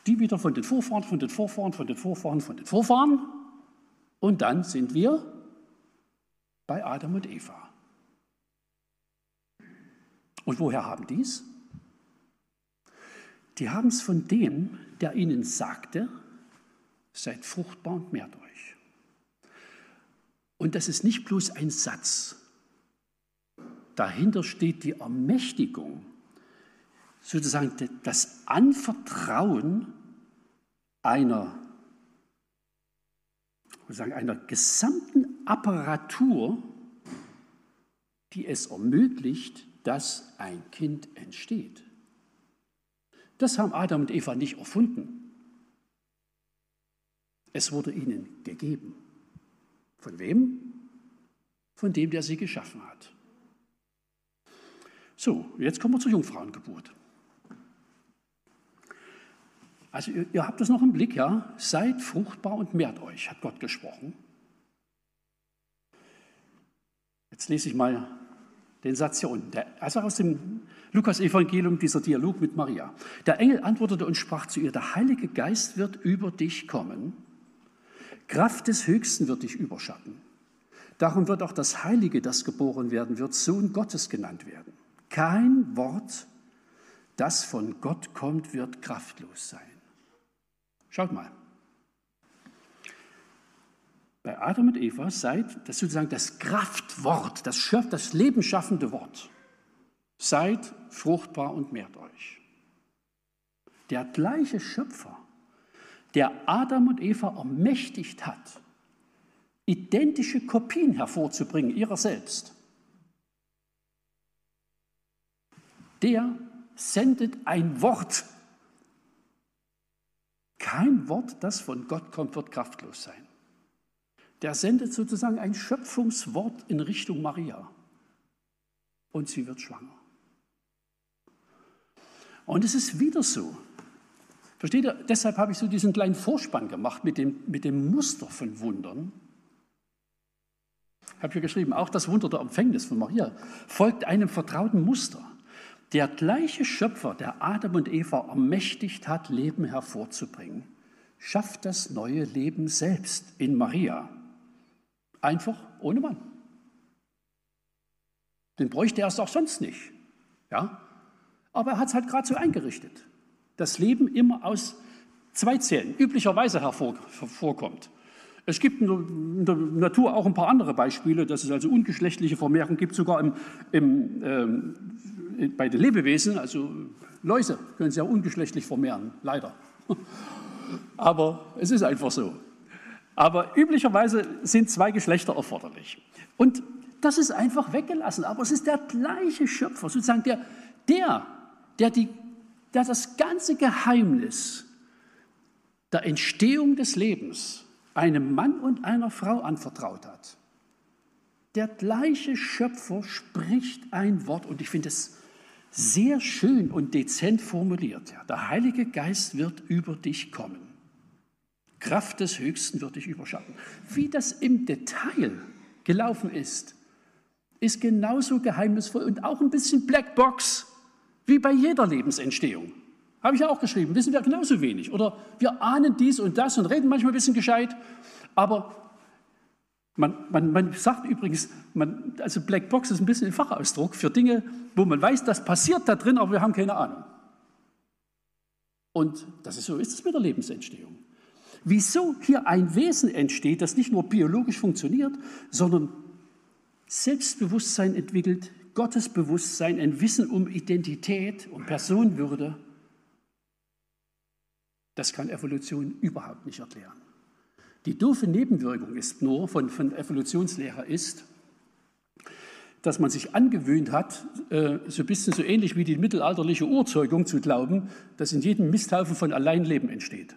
Speaker 1: Die wieder von den Vorfahren, von den Vorfahren, von den Vorfahren, von den Vorfahren. Und dann sind wir bei Adam und Eva. Und woher haben die es? Die haben es von dem, der ihnen sagte, seid fruchtbar und mehrt euch. Und das ist nicht bloß ein Satz. Dahinter steht die Ermächtigung, sozusagen das Anvertrauen einer, sagen, einer gesamten Apparatur, die es ermöglicht, dass ein Kind entsteht. Das haben Adam und Eva nicht erfunden. Es wurde ihnen gegeben. Von wem? Von dem, der sie geschaffen hat. So, jetzt kommen wir zur Jungfrauengeburt. Also ihr, ihr habt das noch im Blick, ja? Seid fruchtbar und mehrt euch, hat Gott gesprochen. Jetzt lese ich mal den Satz hier unten, also aus dem Lukas-Evangelium, dieser Dialog mit Maria. Der Engel antwortete und sprach zu ihr: Der Heilige Geist wird über dich kommen, Kraft des Höchsten wird dich überschatten. Darum wird auch das Heilige, das geboren werden wird, Sohn Gottes genannt werden. Kein Wort, das von Gott kommt, wird kraftlos sein. Schaut mal. Bei Adam und Eva seid das sozusagen das Kraftwort, das, Schöpf, das lebensschaffende Wort. Seid fruchtbar und mehrt euch. Der gleiche Schöpfer, der Adam und Eva ermächtigt hat, identische Kopien hervorzubringen ihrer selbst, der sendet ein Wort. Kein Wort, das von Gott kommt, wird kraftlos sein. Der sendet sozusagen ein Schöpfungswort in Richtung Maria. Und sie wird schwanger. Und es ist wieder so. Versteht ihr? Deshalb habe ich so diesen kleinen Vorspann gemacht mit dem, mit dem Muster von Wundern. Ich habe hier geschrieben, auch das Wunder der Empfängnis von Maria folgt einem vertrauten Muster. Der gleiche Schöpfer, der Adam und Eva ermächtigt hat, Leben hervorzubringen, schafft das neue Leben selbst in Maria. Einfach ohne Mann. Den bräuchte er es auch sonst nicht. Ja? Aber er hat es halt gerade so eingerichtet. Das Leben immer aus zwei Zellen üblicherweise hervorkommt. Es gibt in der Natur auch ein paar andere Beispiele, dass es also ungeschlechtliche Vermehrung gibt, sogar im, im, ähm, bei den Lebewesen, also Läuse können sich ja ungeschlechtlich vermehren, leider. Aber es ist einfach so. Aber üblicherweise sind zwei Geschlechter erforderlich. Und das ist einfach weggelassen. Aber es ist der gleiche Schöpfer, sozusagen der, der, der, die, der das ganze Geheimnis der Entstehung des Lebens einem Mann und einer Frau anvertraut hat. Der gleiche Schöpfer spricht ein Wort und ich finde es sehr schön und dezent formuliert. Der Heilige Geist wird über dich kommen. Kraft des Höchsten wird dich überschatten. Wie das im Detail gelaufen ist, ist genauso geheimnisvoll und auch ein bisschen Blackbox wie bei jeder Lebensentstehung. Habe ich auch geschrieben, wissen wir genauso wenig. Oder wir ahnen dies und das und reden manchmal ein bisschen gescheit, aber man, man, man sagt übrigens, man, also Blackbox ist ein bisschen ein Fachausdruck für Dinge, wo man weiß, das passiert da drin, aber wir haben keine Ahnung. Und das ist so ist es mit der Lebensentstehung wieso hier ein Wesen entsteht, das nicht nur biologisch funktioniert, sondern Selbstbewusstsein entwickelt, Gottesbewusstsein, ein Wissen um Identität, um Personenwürde. Das kann Evolution überhaupt nicht erklären. Die doofe Nebenwirkung ist nur von, von Evolutionslehrer ist, dass man sich angewöhnt hat, äh, so ein bisschen so ähnlich wie die mittelalterliche Urzeugung zu glauben, dass in jedem Misthaufen von allein Leben entsteht.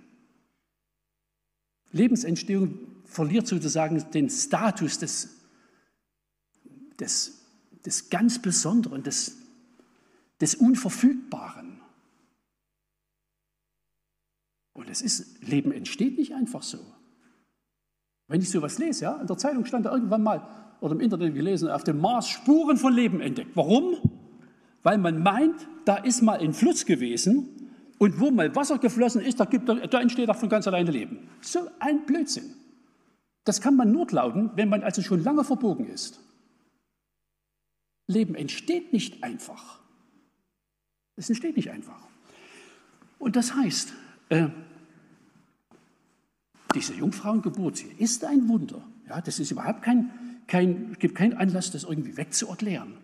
Speaker 1: Lebensentstehung verliert sozusagen den Status des, des, des ganz Besonderen, des, des Unverfügbaren. Und es ist, Leben entsteht nicht einfach so. Wenn ich sowas lese, ja, in der Zeitung stand da irgendwann mal, oder im Internet gelesen, auf dem Mars Spuren von Leben entdeckt. Warum? Weil man meint, da ist mal ein Fluss gewesen und wo mal Wasser geflossen ist, da, gibt, da entsteht auch von ganz alleine Leben. So ein Blödsinn. Das kann man nur glauben, wenn man also schon lange verbogen ist. Leben entsteht nicht einfach. Es entsteht nicht einfach. Und das heißt, äh, diese Jungfrauengeburt sie ist ein Wunder. Ja, das ist überhaupt kein, kein, gibt keinen Anlass, das irgendwie wegzuerklären.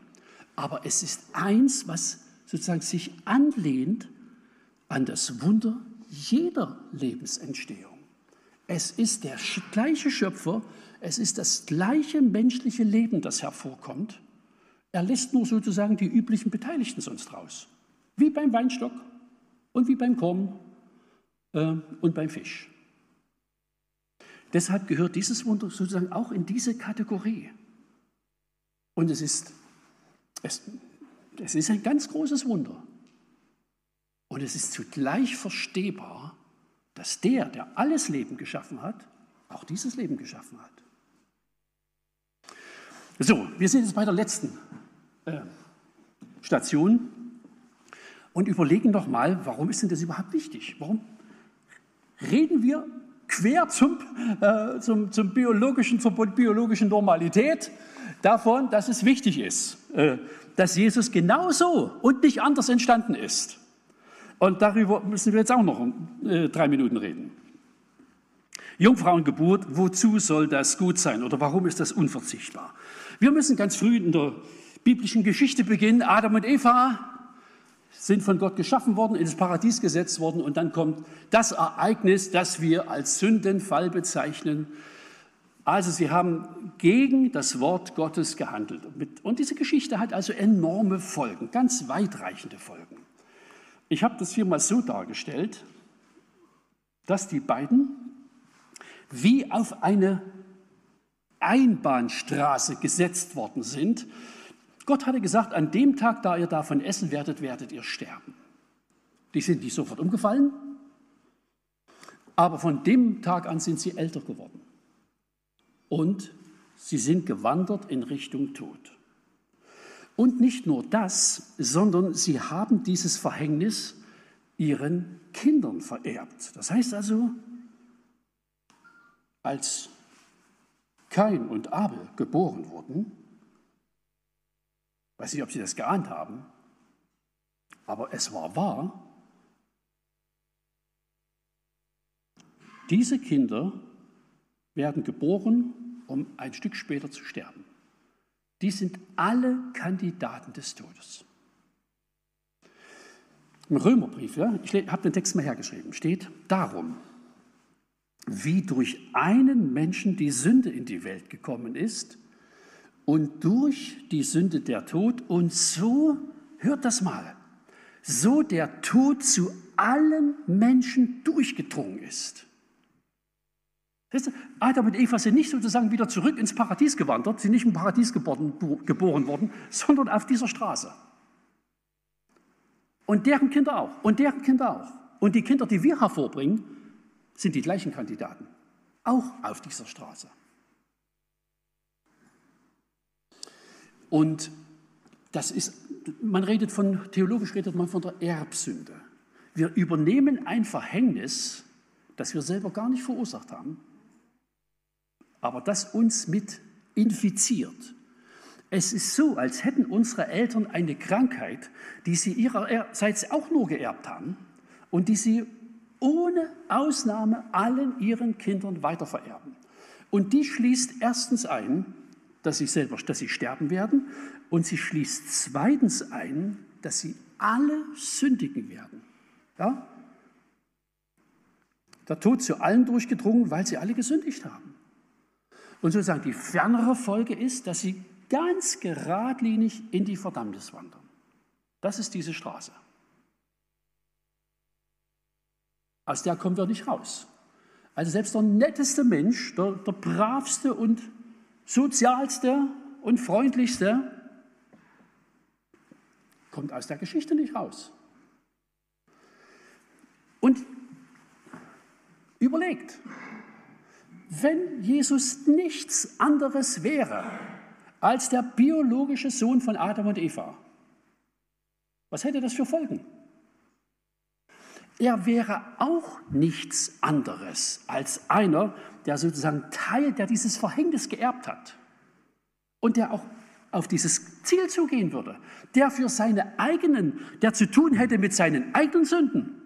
Speaker 1: Aber es ist eins, was sozusagen sich anlehnt an das Wunder jeder Lebensentstehung. Es ist der gleiche Schöpfer, es ist das gleiche menschliche Leben, das hervorkommt. Er lässt nur sozusagen die üblichen Beteiligten sonst raus. Wie beim Weinstock und wie beim Korn äh, und beim Fisch. Deshalb gehört dieses Wunder sozusagen auch in diese Kategorie. Und es ist, es, es ist ein ganz großes Wunder. Und es ist zugleich verstehbar, dass der, der alles Leben geschaffen hat, auch dieses Leben geschaffen hat. So, wir sind jetzt bei der letzten äh, Station und überlegen doch mal, warum ist denn das überhaupt wichtig? Warum reden wir quer zum, äh, zum, zum biologischen, zur biologischen Normalität davon, dass es wichtig ist, äh, dass Jesus genauso und nicht anders entstanden ist? Und darüber müssen wir jetzt auch noch äh, drei Minuten reden. Jungfrauengeburt, wozu soll das gut sein oder warum ist das unverzichtbar? Wir müssen ganz früh in der biblischen Geschichte beginnen. Adam und Eva sind von Gott geschaffen worden, ins Paradies gesetzt worden und dann kommt das Ereignis, das wir als Sündenfall bezeichnen. Also sie haben gegen das Wort Gottes gehandelt. Und diese Geschichte hat also enorme Folgen, ganz weitreichende Folgen. Ich habe das hier mal so dargestellt, dass die beiden wie auf eine Einbahnstraße gesetzt worden sind. Gott hatte gesagt, an dem Tag, da ihr davon essen werdet, werdet ihr sterben. Die sind nicht sofort umgefallen, aber von dem Tag an sind sie älter geworden. Und sie sind gewandert in Richtung Tod. Und nicht nur das, sondern sie haben dieses Verhängnis ihren Kindern vererbt. Das heißt also, als Kain und Abel geboren wurden, weiß nicht, ob Sie das geahnt haben, aber es war wahr, diese Kinder werden geboren, um ein Stück später zu sterben. Die sind alle Kandidaten des Todes. Im Römerbrief, ja, ich habe den Text mal hergeschrieben, steht darum, wie durch einen Menschen die Sünde in die Welt gekommen ist und durch die Sünde der Tod und so, hört das mal, so der Tod zu allen Menschen durchgedrungen ist. Adam und Eva sind nicht sozusagen wieder zurück ins Paradies gewandert, sind nicht im Paradies geboren, geboren worden, sondern auf dieser Straße. Und deren Kinder auch. Und deren Kinder auch. Und die Kinder, die wir hervorbringen, sind die gleichen Kandidaten, auch auf dieser Straße. Und das ist, man redet von, theologisch redet man von der Erbsünde. Wir übernehmen ein Verhängnis, das wir selber gar nicht verursacht haben, aber das uns mit infiziert. Es ist so, als hätten unsere Eltern eine Krankheit, die sie ihrerseits auch nur geerbt haben und die sie ohne Ausnahme allen ihren Kindern weitervererben. Und die schließt erstens ein, dass sie selber, dass sie sterben werden, und sie schließt zweitens ein, dass sie alle sündigen werden. Ja? Der Tod zu allen durchgedrungen, weil sie alle gesündigt haben. Und sozusagen die fernere Folge ist, dass sie ganz geradlinig in die Verdammnis wandern. Das ist diese Straße. Aus der kommen wir nicht raus. Also selbst der netteste Mensch, der, der bravste und sozialste und freundlichste, kommt aus der Geschichte nicht raus. Und überlegt, wenn Jesus nichts anderes wäre als der biologische Sohn von Adam und Eva, was hätte das für Folgen? er wäre auch nichts anderes als einer, der sozusagen Teil, der dieses Verhängnis geerbt hat und der auch auf dieses Ziel zugehen würde, der für seine eigenen, der zu tun hätte mit seinen eigenen Sünden.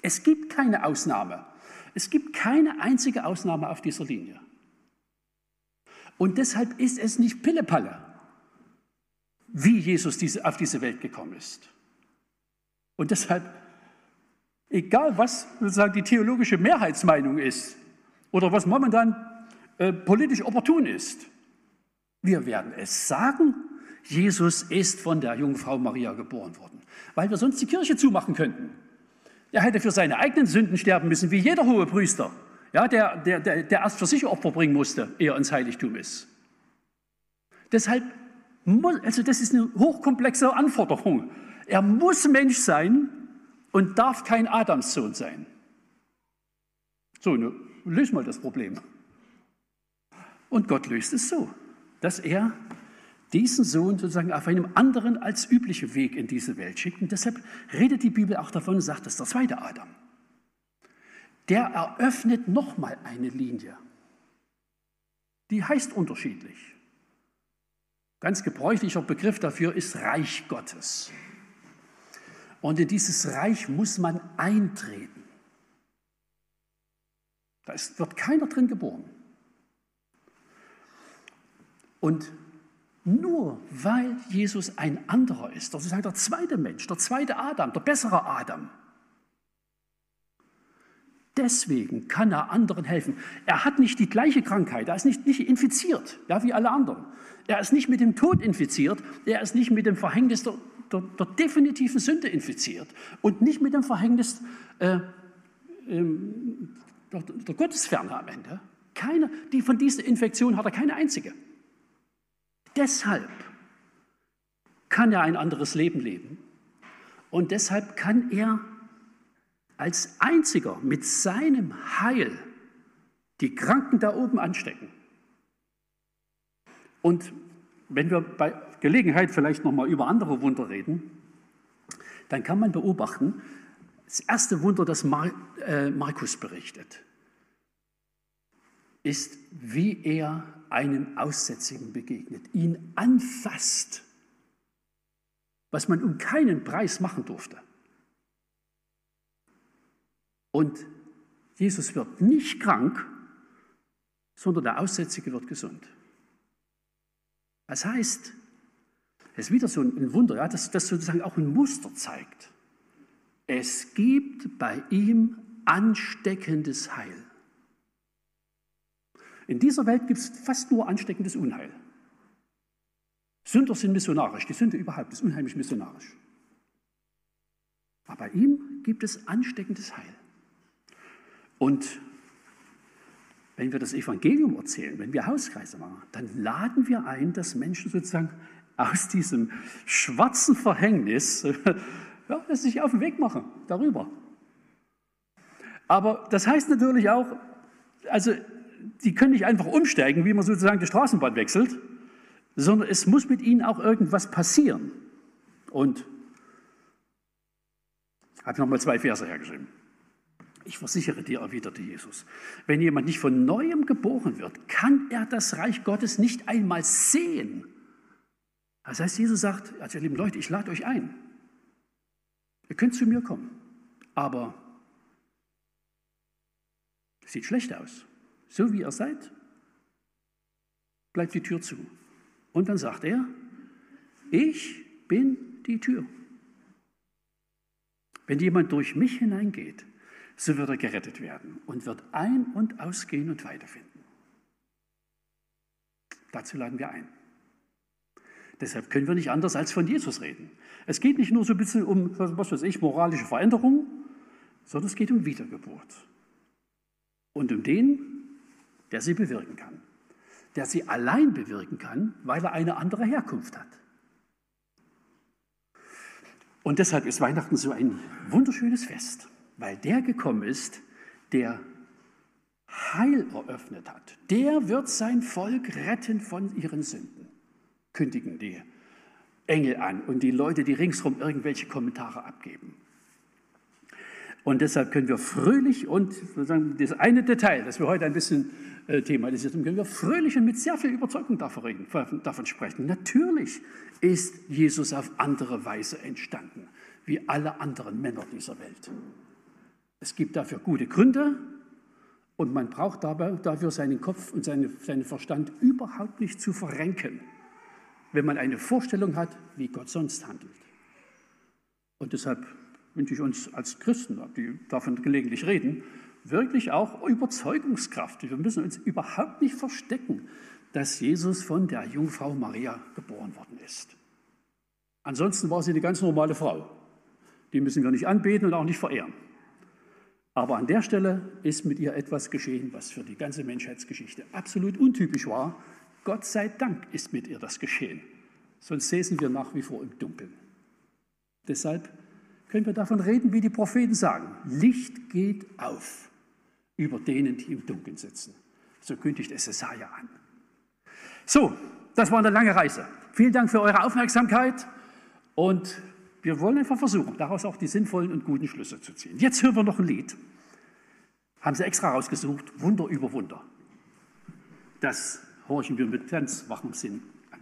Speaker 1: Es gibt keine Ausnahme. Es gibt keine einzige Ausnahme auf dieser Linie. Und deshalb ist es nicht Pillepalle, wie Jesus diese, auf diese Welt gekommen ist. Und deshalb, egal was sozusagen die theologische Mehrheitsmeinung ist oder was momentan äh, politisch opportun ist, wir werden es sagen, Jesus ist von der Jungfrau Maria geboren worden, weil wir sonst die Kirche zumachen könnten. Er hätte für seine eigenen Sünden sterben müssen, wie jeder hohe Priester, ja, der, der, der, der erst für sich Opfer bringen musste, ehe er ins Heiligtum ist. Deshalb, also das ist eine hochkomplexe Anforderung. Er muss Mensch sein und darf kein Adamssohn sein. So, nun lösen wir das Problem. Und Gott löst es so, dass er diesen Sohn sozusagen auf einem anderen als üblichen Weg in diese Welt schickt. Und deshalb redet die Bibel auch davon und sagt, das ist der zweite Adam. Der eröffnet nochmal eine Linie. Die heißt unterschiedlich. Ganz gebräuchlicher Begriff dafür ist Reich Gottes. Und in dieses Reich muss man eintreten. Da ist, wird keiner drin geboren. Und nur weil Jesus ein anderer ist, das ist halt der zweite Mensch, der zweite Adam, der bessere Adam, Deswegen kann er anderen helfen. Er hat nicht die gleiche Krankheit, er ist nicht, nicht infiziert, ja, wie alle anderen. Er ist nicht mit dem Tod infiziert, er ist nicht mit dem Verhängnis der, der, der definitiven Sünde infiziert und nicht mit dem Verhängnis äh, ähm, der, der Gottesferne am Ende. Keine, die von dieser Infektion hat er keine einzige. Deshalb kann er ein anderes Leben leben und deshalb kann er als einziger mit seinem Heil die Kranken da oben anstecken. Und wenn wir bei Gelegenheit vielleicht noch mal über andere Wunder reden, dann kann man beobachten, das erste Wunder, das äh, Markus berichtet, ist, wie er einem Aussätzigen begegnet, ihn anfasst, was man um keinen Preis machen durfte. Und Jesus wird nicht krank, sondern der Aussätzige wird gesund. Das heißt, es ist wieder so ein Wunder, ja, dass das sozusagen auch ein Muster zeigt. Es gibt bei ihm ansteckendes Heil. In dieser Welt gibt es fast nur ansteckendes Unheil. Sünder sind missionarisch, die Sünde überhaupt ist unheimlich missionarisch. Aber bei ihm gibt es ansteckendes Heil. Und wenn wir das Evangelium erzählen, wenn wir Hauskreise machen, dann laden wir ein, dass Menschen sozusagen aus diesem schwarzen Verhängnis ja, sich auf den Weg machen, darüber. Aber das heißt natürlich auch, also die können nicht einfach umsteigen, wie man sozusagen die Straßenbahn wechselt, sondern es muss mit ihnen auch irgendwas passieren. Und ich habe nochmal zwei Verse hergeschrieben. Ich versichere dir, erwiderte Jesus, wenn jemand nicht von neuem geboren wird, kann er das Reich Gottes nicht einmal sehen. Das heißt, Jesus sagt, also ihr lieben Leute, ich lade euch ein. Ihr könnt zu mir kommen, aber es sieht schlecht aus. So wie ihr seid, bleibt die Tür zu. Und dann sagt er, ich bin die Tür. Wenn jemand durch mich hineingeht, so wird er gerettet werden und wird ein- und ausgehen und weiterfinden. Dazu laden wir ein. Deshalb können wir nicht anders als von Jesus reden. Es geht nicht nur so ein bisschen um, was weiß ich, moralische Veränderung, sondern es geht um Wiedergeburt. Und um den, der sie bewirken kann. Der sie allein bewirken kann, weil er eine andere Herkunft hat. Und deshalb ist Weihnachten so ein wunderschönes Fest weil der gekommen ist, der Heil eröffnet hat. Der wird sein Volk retten von ihren Sünden, kündigen die Engel an und die Leute, die ringsherum irgendwelche Kommentare abgeben. Und deshalb können wir fröhlich und sozusagen das eine Detail, das wir heute ein bisschen äh, thematisiert haben, können wir fröhlich und mit sehr viel Überzeugung davon, reden, davon sprechen. Natürlich ist Jesus auf andere Weise entstanden, wie alle anderen Männer dieser Welt. Es gibt dafür gute Gründe und man braucht dabei, dafür seinen Kopf und seinen, seinen Verstand überhaupt nicht zu verrenken, wenn man eine Vorstellung hat, wie Gott sonst handelt. Und deshalb wünsche ich uns als Christen, die davon gelegentlich reden, wirklich auch Überzeugungskraft. Wir müssen uns überhaupt nicht verstecken, dass Jesus von der Jungfrau Maria geboren worden ist. Ansonsten war sie eine ganz normale Frau. Die müssen wir nicht anbeten und auch nicht verehren. Aber an der Stelle ist mit ihr etwas geschehen, was für die ganze Menschheitsgeschichte absolut untypisch war. Gott sei Dank ist mit ihr das geschehen. Sonst säßen wir nach wie vor im Dunkeln. Deshalb können wir davon reden, wie die Propheten sagen. Licht geht auf über denen, die im Dunkeln sitzen. So kündigt es Jesaja an. So, das war eine lange Reise. Vielen Dank für eure Aufmerksamkeit und wir wollen einfach versuchen, daraus auch die sinnvollen und guten Schlüsse zu ziehen. Jetzt hören wir noch ein Lied. Haben sie extra rausgesucht, Wunder über Wunder. Das horchen wir mit ganz wachem Sinn an.